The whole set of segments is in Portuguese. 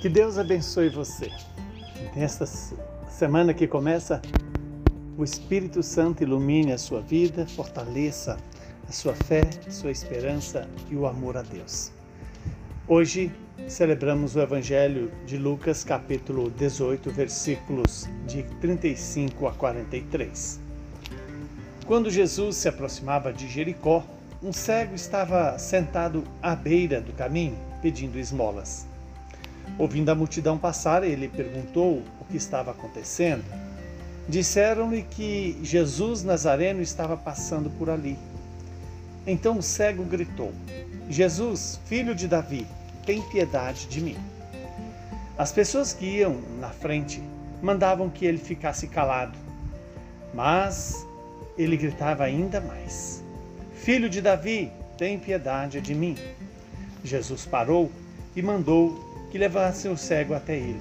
Que Deus abençoe você. Nesta semana que começa, o Espírito Santo ilumine a sua vida, fortaleça a sua fé, a sua esperança e o amor a Deus. Hoje celebramos o Evangelho de Lucas, capítulo 18, versículos de 35 a 43. Quando Jesus se aproximava de Jericó, um cego estava sentado à beira do caminho, pedindo esmolas. Ouvindo a multidão passar, ele perguntou o que estava acontecendo. Disseram-lhe que Jesus Nazareno estava passando por ali. Então o cego gritou: Jesus, filho de Davi, tem piedade de mim. As pessoas que iam na frente mandavam que ele ficasse calado, mas ele gritava ainda mais: Filho de Davi, tem piedade de mim. Jesus parou e mandou que levassem o cego até ele.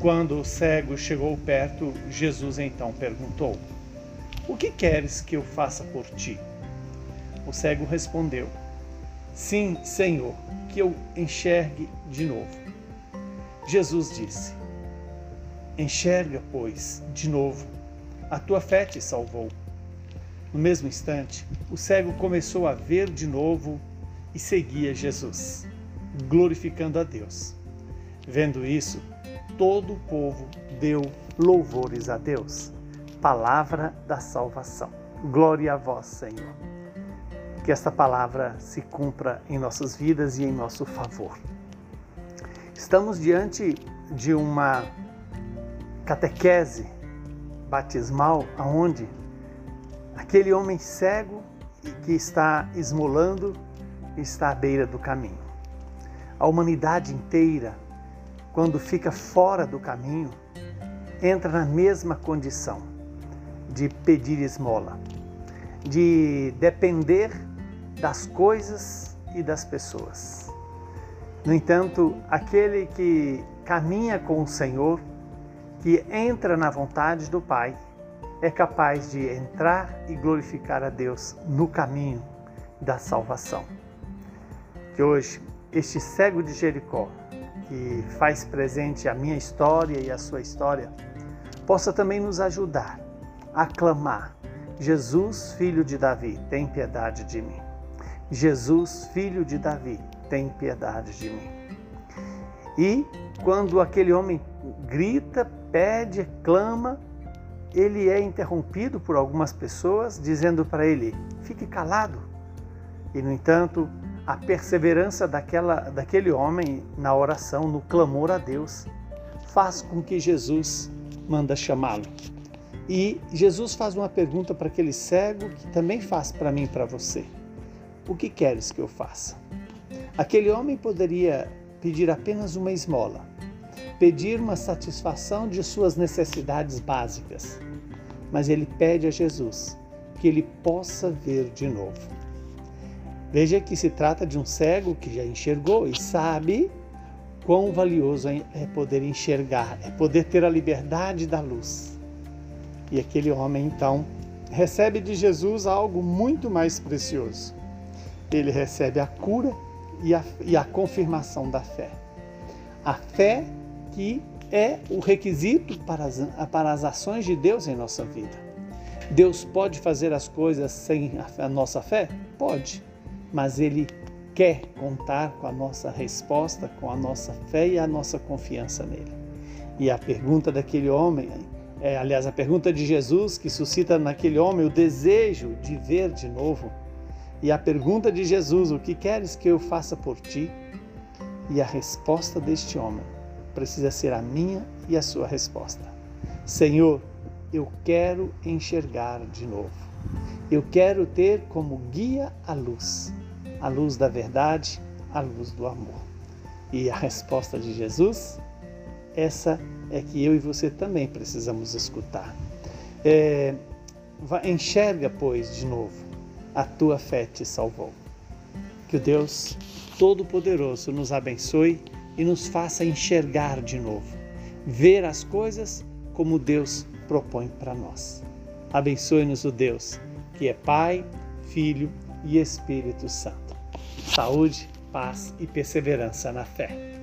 Quando o cego chegou perto, Jesus então perguntou: O que queres que eu faça por ti? O cego respondeu: Sim, Senhor, que eu enxergue de novo. Jesus disse: Enxerga, pois, de novo. A tua fé te salvou. No mesmo instante, o cego começou a ver de novo e seguia Jesus glorificando a Deus. Vendo isso, todo o povo deu louvores a Deus. Palavra da salvação. Glória a vós, Senhor. Que esta palavra se cumpra em nossas vidas e em nosso favor. Estamos diante de uma catequese batismal aonde aquele homem cego que está esmolando está à beira do caminho a humanidade inteira, quando fica fora do caminho, entra na mesma condição de pedir esmola, de depender das coisas e das pessoas. No entanto, aquele que caminha com o Senhor, que entra na vontade do Pai, é capaz de entrar e glorificar a Deus no caminho da salvação. Que hoje este cego de Jericó, que faz presente a minha história e a sua história, possa também nos ajudar a clamar: Jesus, filho de Davi, tem piedade de mim. Jesus, filho de Davi, tem piedade de mim. E quando aquele homem grita, pede, clama, ele é interrompido por algumas pessoas dizendo para ele: fique calado. E no entanto, a perseverança daquela, daquele homem na oração, no clamor a Deus, faz com que Jesus manda chamá-lo. E Jesus faz uma pergunta para aquele cego que também faz para mim e para você: O que queres que eu faça? Aquele homem poderia pedir apenas uma esmola, pedir uma satisfação de suas necessidades básicas, mas ele pede a Jesus que ele possa ver de novo. Veja que se trata de um cego que já enxergou e sabe quão valioso é poder enxergar, é poder ter a liberdade da luz. E aquele homem então recebe de Jesus algo muito mais precioso. Ele recebe a cura e a, e a confirmação da fé. A fé que é o requisito para as, para as ações de Deus em nossa vida. Deus pode fazer as coisas sem a, a nossa fé? Pode mas Ele quer contar com a nossa resposta, com a nossa fé e a nossa confiança nele. E a pergunta daquele homem, é, aliás, a pergunta de Jesus que suscita naquele homem o desejo de ver de novo. E a pergunta de Jesus, o que queres que eu faça por ti? E a resposta deste homem precisa ser a minha e a sua resposta. Senhor, eu quero enxergar de novo. Eu quero ter como guia a luz, a luz da verdade, a luz do amor. E a resposta de Jesus, essa é que eu e você também precisamos escutar. É, enxerga, pois, de novo, a tua fé te salvou. Que o Deus Todo-Poderoso nos abençoe e nos faça enxergar de novo, ver as coisas como Deus propõe para nós. Abençoe-nos o Deus que é Pai, Filho e Espírito Santo. Saúde, paz e perseverança na fé.